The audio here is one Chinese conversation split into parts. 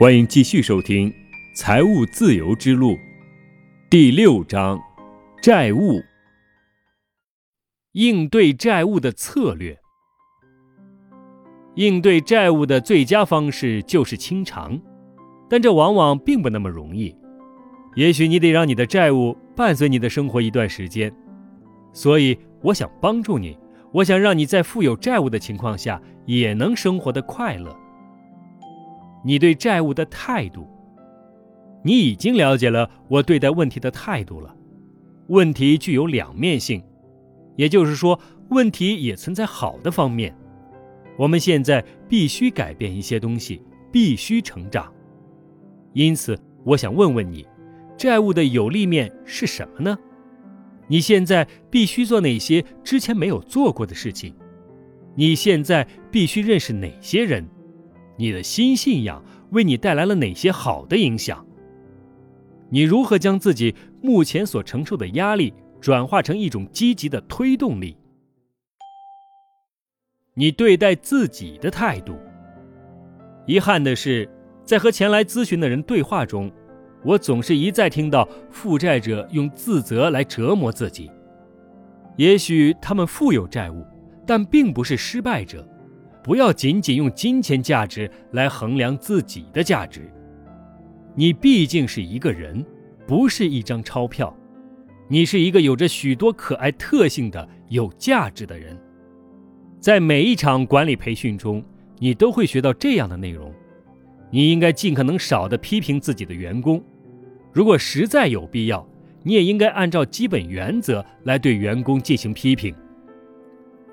欢迎继续收听《财务自由之路》第六章：债务应对债务的策略。应对债务的最佳方式就是清偿，但这往往并不那么容易。也许你得让你的债务伴随你的生活一段时间，所以我想帮助你，我想让你在负有债务的情况下也能生活的快乐。你对债务的态度，你已经了解了我对待问题的态度了。问题具有两面性，也就是说，问题也存在好的方面。我们现在必须改变一些东西，必须成长。因此，我想问问你，债务的有利面是什么呢？你现在必须做哪些之前没有做过的事情？你现在必须认识哪些人？你的新信仰为你带来了哪些好的影响？你如何将自己目前所承受的压力转化成一种积极的推动力？你对待自己的态度。遗憾的是，在和前来咨询的人对话中，我总是一再听到负债者用自责来折磨自己。也许他们负有债务，但并不是失败者。不要仅仅用金钱价值来衡量自己的价值。你毕竟是一个人，不是一张钞票。你是一个有着许多可爱特性的有价值的人。在每一场管理培训中，你都会学到这样的内容：你应该尽可能少的批评自己的员工。如果实在有必要，你也应该按照基本原则来对员工进行批评。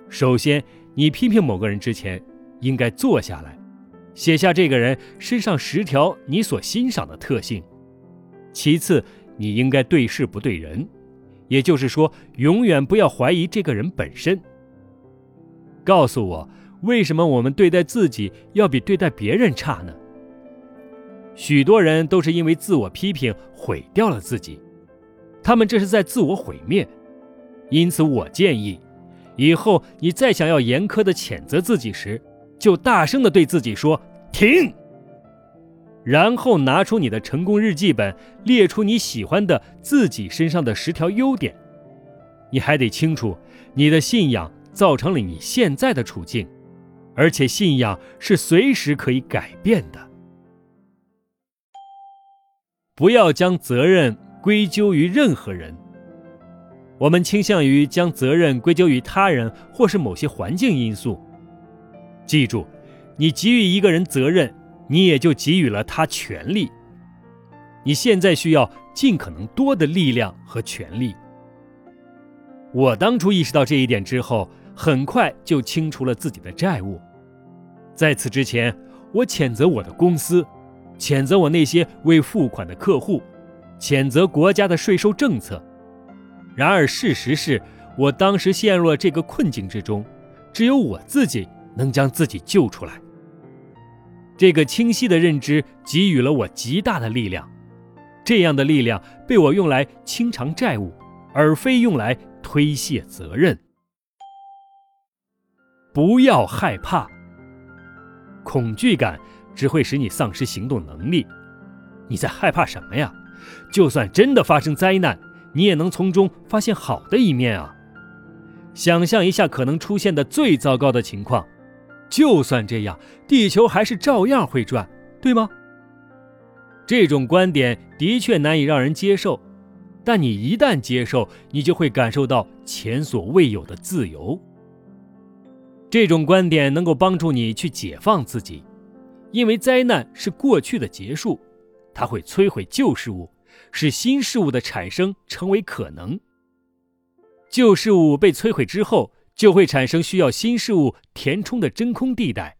首先。你批评某个人之前，应该坐下来，写下这个人身上十条你所欣赏的特性。其次，你应该对事不对人，也就是说，永远不要怀疑这个人本身。告诉我，为什么我们对待自己要比对待别人差呢？许多人都是因为自我批评毁掉了自己，他们这是在自我毁灭。因此，我建议。以后你再想要严苛的谴责自己时，就大声的对自己说“停”，然后拿出你的成功日记本，列出你喜欢的自己身上的十条优点。你还得清楚，你的信仰造成了你现在的处境，而且信仰是随时可以改变的。不要将责任归咎于任何人。我们倾向于将责任归咎于他人或是某些环境因素。记住，你给予一个人责任，你也就给予了他权利。你现在需要尽可能多的力量和权利。我当初意识到这一点之后，很快就清除了自己的债务。在此之前，我谴责我的公司，谴责我那些未付款的客户，谴责国家的税收政策。然而，事实是我当时陷入了这个困境之中，只有我自己能将自己救出来。这个清晰的认知给予了我极大的力量，这样的力量被我用来清偿债务，而非用来推卸责任。不要害怕，恐惧感只会使你丧失行动能力。你在害怕什么呀？就算真的发生灾难。你也能从中发现好的一面啊！想象一下可能出现的最糟糕的情况，就算这样，地球还是照样会转，对吗？这种观点的确难以让人接受，但你一旦接受，你就会感受到前所未有的自由。这种观点能够帮助你去解放自己，因为灾难是过去的结束，它会摧毁旧事物。使新事物的产生成为可能。旧事物被摧毁之后，就会产生需要新事物填充的真空地带。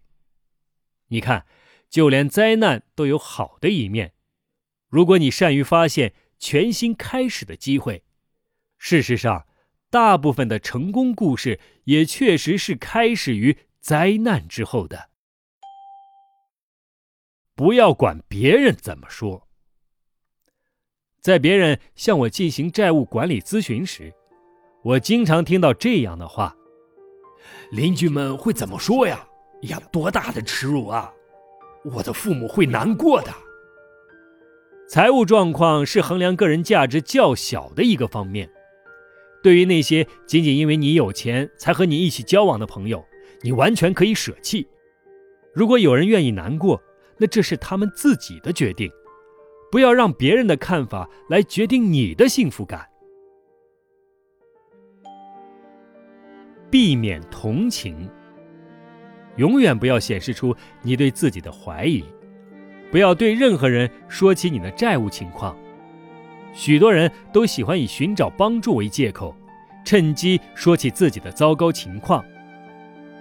你看，就连灾难都有好的一面。如果你善于发现全新开始的机会，事实上，大部分的成功故事也确实是开始于灾难之后的。不要管别人怎么说。在别人向我进行债务管理咨询时，我经常听到这样的话：“邻居们会怎么说呀？呀，多大的耻辱啊！”我的父母会难过的。财务状况是衡量个人价值较小的一个方面。对于那些仅仅因为你有钱才和你一起交往的朋友，你完全可以舍弃。如果有人愿意难过，那这是他们自己的决定。不要让别人的看法来决定你的幸福感。避免同情，永远不要显示出你对自己的怀疑。不要对任何人说起你的债务情况。许多人都喜欢以寻找帮助为借口，趁机说起自己的糟糕情况。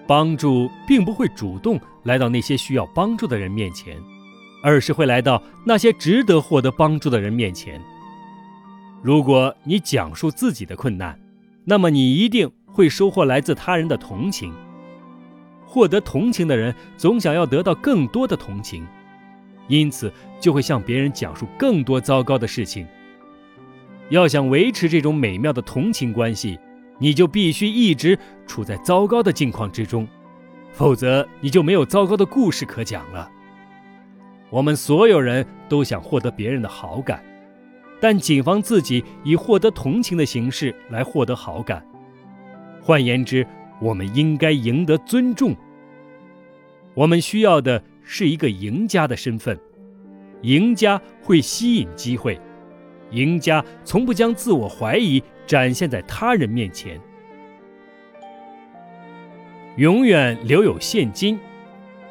帮助并不会主动来到那些需要帮助的人面前，而是会来到那些值得获得帮助的人面前。如果你讲述自己的困难，那么你一定会收获来自他人的同情。获得同情的人总想要得到更多的同情。因此，就会向别人讲述更多糟糕的事情。要想维持这种美妙的同情关系，你就必须一直处在糟糕的境况之中，否则你就没有糟糕的故事可讲了。我们所有人都想获得别人的好感，但谨防自己以获得同情的形式来获得好感。换言之，我们应该赢得尊重。我们需要的。是一个赢家的身份，赢家会吸引机会，赢家从不将自我怀疑展现在他人面前，永远留有现金，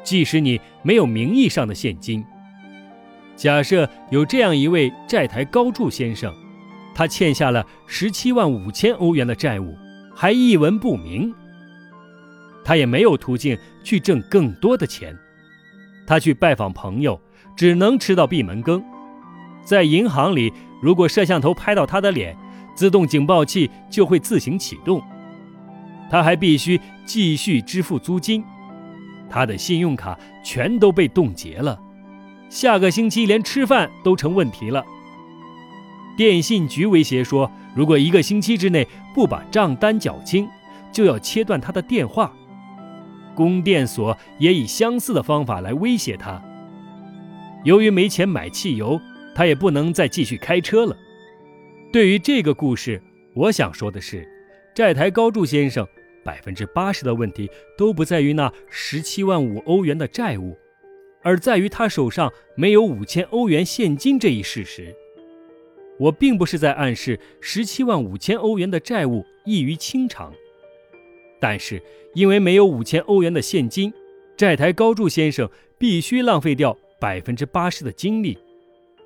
即使你没有名义上的现金。假设有这样一位债台高筑先生，他欠下了十七万五千欧元的债务，还一文不名，他也没有途径去挣更多的钱。他去拜访朋友，只能吃到闭门羹。在银行里，如果摄像头拍到他的脸，自动警报器就会自行启动。他还必须继续支付租金，他的信用卡全都被冻结了，下个星期连吃饭都成问题了。电信局威胁说，如果一个星期之内不把账单缴清，就要切断他的电话。供电所也以相似的方法来威胁他。由于没钱买汽油，他也不能再继续开车了。对于这个故事，我想说的是，债台高筑先生百分之八十的问题都不在于那十七万五欧元的债务，而在于他手上没有五千欧元现金这一事实。我并不是在暗示十七万五千欧元的债务易于清偿。但是，因为没有五千欧元的现金，债台高筑先生必须浪费掉百分之八十的精力，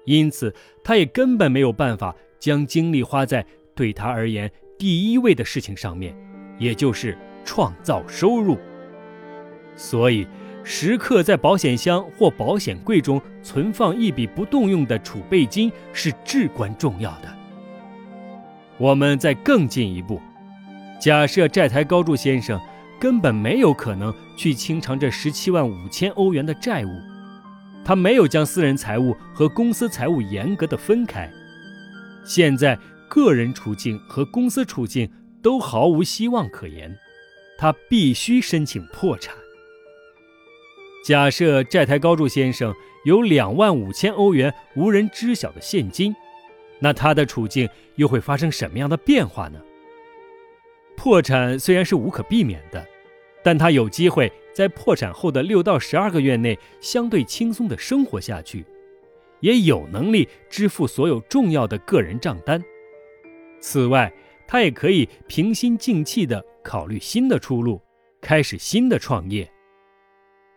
因此他也根本没有办法将精力花在对他而言第一位的事情上面，也就是创造收入。所以，时刻在保险箱或保险柜中存放一笔不动用的储备金是至关重要的。我们再更进一步。假设债台高筑先生根本没有可能去清偿这十七万五千欧元的债务，他没有将私人财务和公司财务严格的分开。现在个人处境和公司处境都毫无希望可言，他必须申请破产。假设债台高筑先生有两万五千欧元无人知晓的现金，那他的处境又会发生什么样的变化呢？破产虽然是无可避免的，但他有机会在破产后的六到十二个月内相对轻松地生活下去，也有能力支付所有重要的个人账单。此外，他也可以平心静气地考虑新的出路，开始新的创业。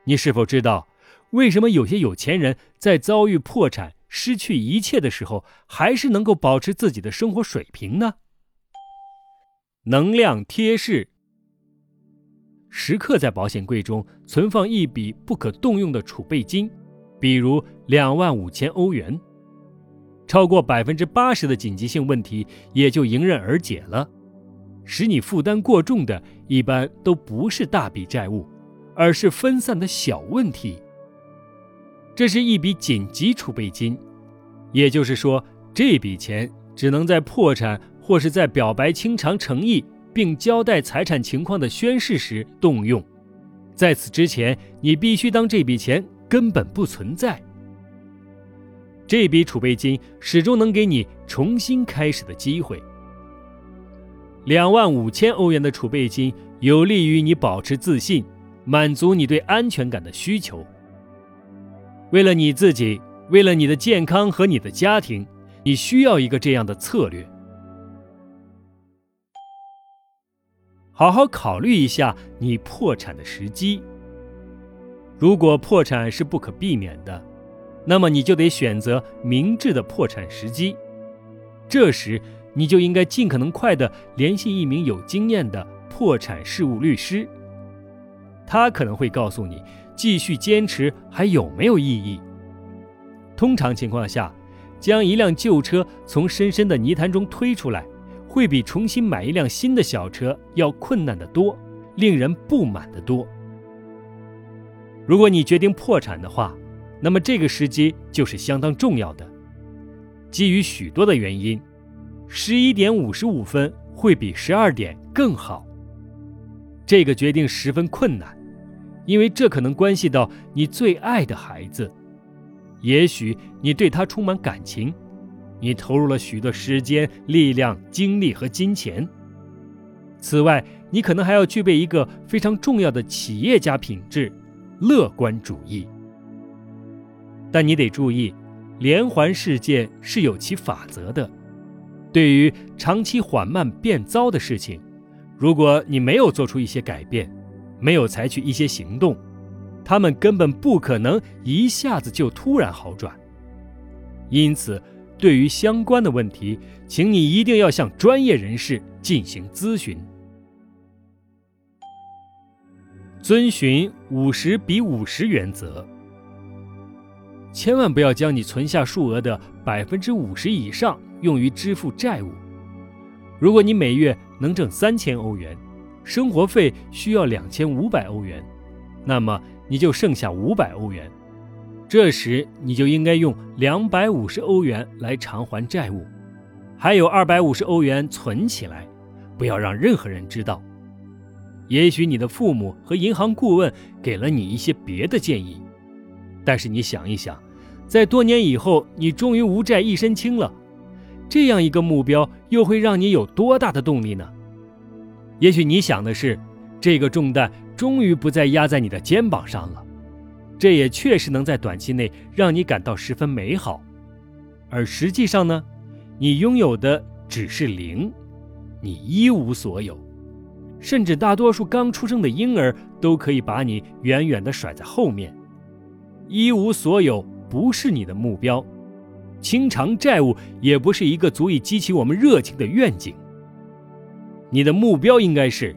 你是否知道，为什么有些有钱人在遭遇破产、失去一切的时候，还是能够保持自己的生活水平呢？能量贴士：时刻在保险柜中存放一笔不可动用的储备金，比如两万五千欧元。超过百分之八十的紧急性问题也就迎刃而解了。使你负担过重的，一般都不是大笔债务，而是分散的小问题。这是一笔紧急储备金，也就是说，这笔钱只能在破产。或是在表白清偿诚意并交代财产情况的宣誓时动用，在此之前，你必须当这笔钱根本不存在。这笔储备金始终能给你重新开始的机会。两万五千欧元的储备金有利于你保持自信，满足你对安全感的需求。为了你自己，为了你的健康和你的家庭，你需要一个这样的策略。好好考虑一下你破产的时机。如果破产是不可避免的，那么你就得选择明智的破产时机。这时，你就应该尽可能快地联系一名有经验的破产事务律师，他可能会告诉你继续坚持还有没有意义。通常情况下，将一辆旧车从深深的泥潭中推出来，会比重新买一辆新的小车要困难得多，令人不满得多。如果你决定破产的话，那么这个时机就是相当重要的。基于许多的原因，十一点五十五分会比十二点更好。这个决定十分困难，因为这可能关系到你最爱的孩子。也许你对他充满感情，你投入了许多时间、力量、精力和金钱。此外，你可能还要具备一个非常重要的企业家品质——乐观主义。但你得注意，连环事件是有其法则的。对于长期缓慢变糟的事情，如果你没有做出一些改变，没有采取一些行动，他们根本不可能一下子就突然好转。因此，对于相关的问题，请你一定要向专业人士进行咨询。遵循五十比五十原则。千万不要将你存下数额的百分之五十以上用于支付债务。如果你每月能挣三千欧元，生活费需要两千五百欧元，那么你就剩下五百欧元。这时你就应该用两百五十欧元来偿还债务，还有二百五十欧元存起来，不要让任何人知道。也许你的父母和银行顾问给了你一些别的建议，但是你想一想。在多年以后，你终于无债一身轻了，这样一个目标又会让你有多大的动力呢？也许你想的是，这个重担终于不再压在你的肩膀上了，这也确实能在短期内让你感到十分美好。而实际上呢，你拥有的只是零，你一无所有，甚至大多数刚出生的婴儿都可以把你远远地甩在后面，一无所有。不是你的目标，清偿债务也不是一个足以激起我们热情的愿景。你的目标应该是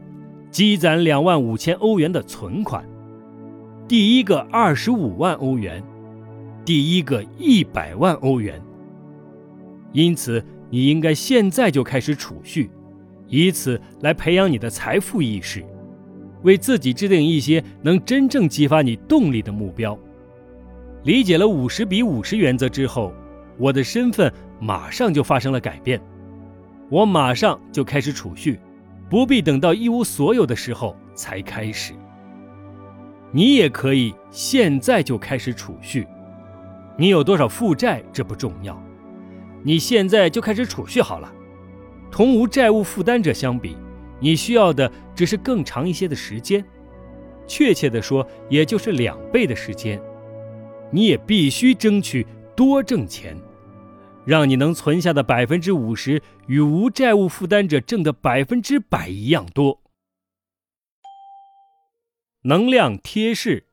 积攒两万五千欧元的存款，第一个二十五万欧元，第一个一百万欧元。因此，你应该现在就开始储蓄，以此来培养你的财富意识，为自己制定一些能真正激发你动力的目标。理解了五十比五十原则之后，我的身份马上就发生了改变。我马上就开始储蓄，不必等到一无所有的时候才开始。你也可以现在就开始储蓄。你有多少负债这不重要，你现在就开始储蓄好了。同无债务负担者相比，你需要的只是更长一些的时间，确切的说，也就是两倍的时间。你也必须争取多挣钱，让你能存下的百分之五十与无债务负担者挣的百分之百一样多。能量贴士：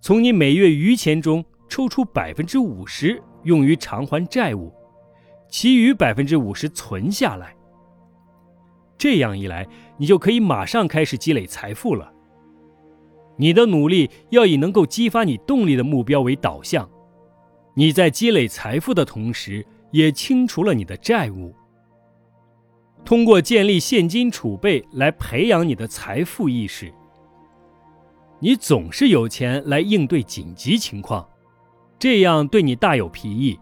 从你每月余钱中抽出百分之五十用于偿还债务，其余百分之五十存下来。这样一来，你就可以马上开始积累财富了。你的努力要以能够激发你动力的目标为导向，你在积累财富的同时，也清除了你的债务。通过建立现金储备来培养你的财富意识，你总是有钱来应对紧急情况，这样对你大有裨益。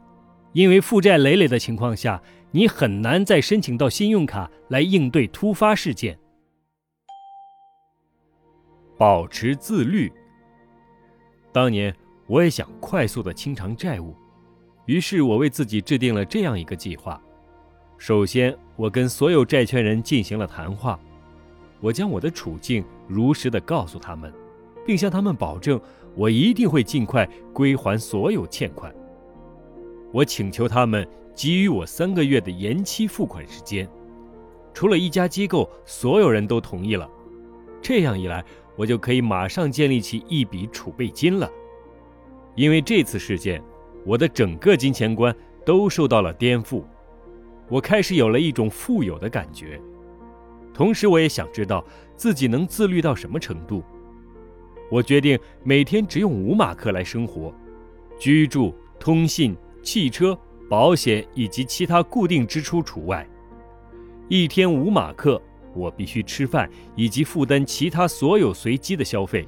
因为负债累累的情况下，你很难再申请到信用卡来应对突发事件。保持自律。当年我也想快速的清偿债务，于是我为自己制定了这样一个计划。首先，我跟所有债权人进行了谈话，我将我的处境如实的告诉他们，并向他们保证，我一定会尽快归还所有欠款。我请求他们给予我三个月的延期付款时间，除了一家机构，所有人都同意了。这样一来，我就可以马上建立起一笔储备金了。因为这次事件，我的整个金钱观都受到了颠覆，我开始有了一种富有的感觉。同时，我也想知道自己能自律到什么程度。我决定每天只用五马克来生活，居住、通信、汽车、保险以及其他固定支出除外。一天五马克。我必须吃饭，以及负担其他所有随机的消费。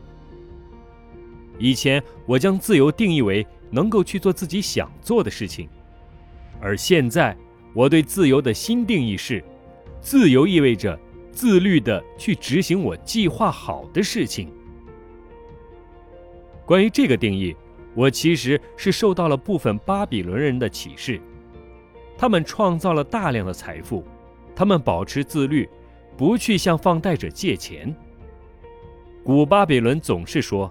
以前我将自由定义为能够去做自己想做的事情，而现在我对自由的新定义是：自由意味着自律地去执行我计划好的事情。关于这个定义，我其实是受到了部分巴比伦人的启示，他们创造了大量的财富，他们保持自律。不去向放贷者借钱。古巴比伦总是说：“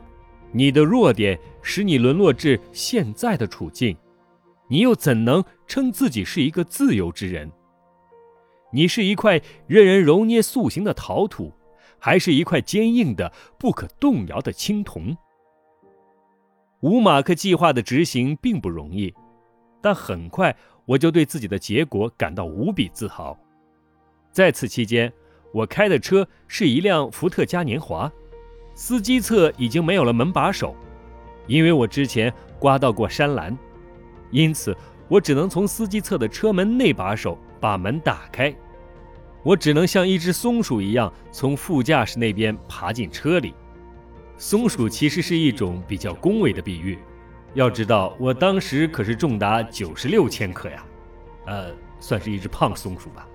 你的弱点使你沦落至现在的处境，你又怎能称自己是一个自由之人？你是一块任人揉捏塑形的陶土，还是一块坚硬的、不可动摇的青铜？”五马克计划的执行并不容易，但很快我就对自己的结果感到无比自豪。在此期间，我开的车是一辆福特嘉年华，司机侧已经没有了门把手，因为我之前刮到过山栏，因此我只能从司机侧的车门内把手把门打开。我只能像一只松鼠一样从副驾驶那边爬进车里。松鼠其实是一种比较恭维的比喻，要知道我当时可是重达九十六千克呀，呃，算是一只胖松鼠吧。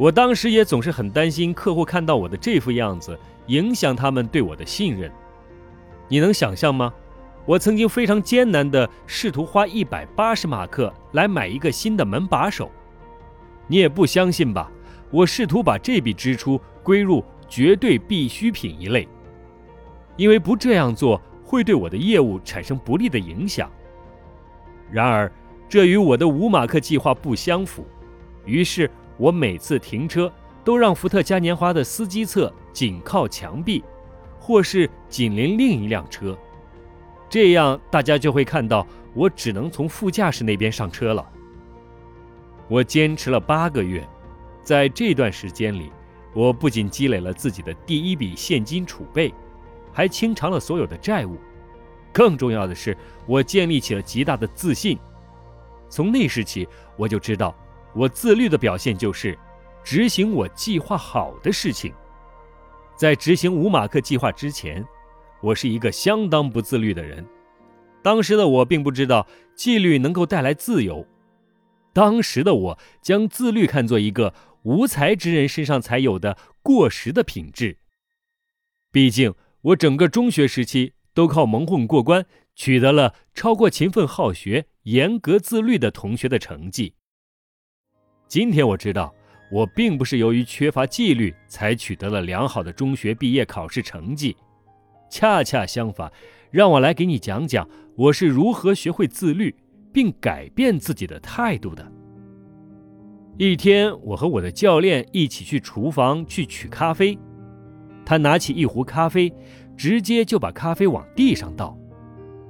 我当时也总是很担心客户看到我的这副样子，影响他们对我的信任。你能想象吗？我曾经非常艰难地试图花一百八十马克来买一个新的门把手，你也不相信吧？我试图把这笔支出归入绝对必需品一类，因为不这样做会对我的业务产生不利的影响。然而，这与我的五马克计划不相符，于是。我每次停车都让福特嘉年华的司机侧紧靠墙壁，或是紧邻另一辆车，这样大家就会看到我只能从副驾驶那边上车了。我坚持了八个月，在这段时间里，我不仅积累了自己的第一笔现金储备，还清偿了所有的债务。更重要的是，我建立起了极大的自信。从那时起，我就知道。我自律的表现就是执行我计划好的事情。在执行五马克计划之前，我是一个相当不自律的人。当时的我并不知道纪律能够带来自由。当时的我将自律看作一个无才之人身上才有的过时的品质。毕竟我整个中学时期都靠蒙混过关，取得了超过勤奋好学、严格自律的同学的成绩。今天我知道，我并不是由于缺乏纪律才取得了良好的中学毕业考试成绩，恰恰相反，让我来给你讲讲我是如何学会自律并改变自己的态度的。一天，我和我的教练一起去厨房去取咖啡，他拿起一壶咖啡，直接就把咖啡往地上倒，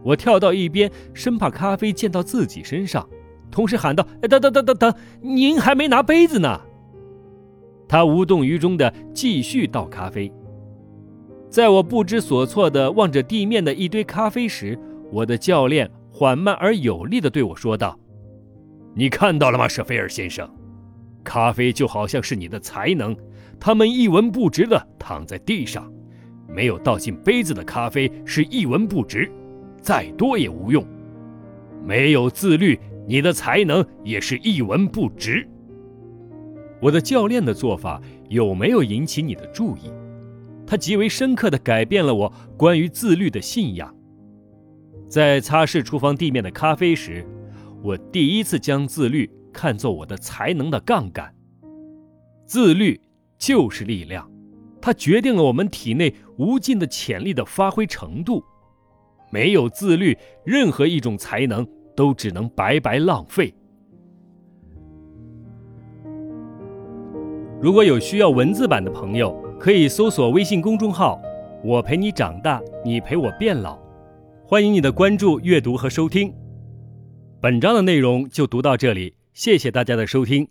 我跳到一边，生怕咖啡溅到自己身上。同时喊道：“等等等等等，您还没拿杯子呢。”他无动于衷地继续倒咖啡。在我不知所措地望着地面的一堆咖啡时，我的教练缓慢而有力地对我说道：“你看到了吗，舍菲尔先生？咖啡就好像是你的才能，他们一文不值地躺在地上，没有倒进杯子的咖啡是一文不值，再多也无用。没有自律。”你的才能也是一文不值。我的教练的做法有没有引起你的注意？他极为深刻地改变了我关于自律的信仰。在擦拭厨房地面的咖啡时，我第一次将自律看作我的才能的杠杆。自律就是力量，它决定了我们体内无尽的潜力的发挥程度。没有自律，任何一种才能都只能白白浪费。如果有需要文字版的朋友，可以搜索微信公众号“我陪你长大，你陪我变老”，欢迎你的关注、阅读和收听。本章的内容就读到这里，谢谢大家的收听。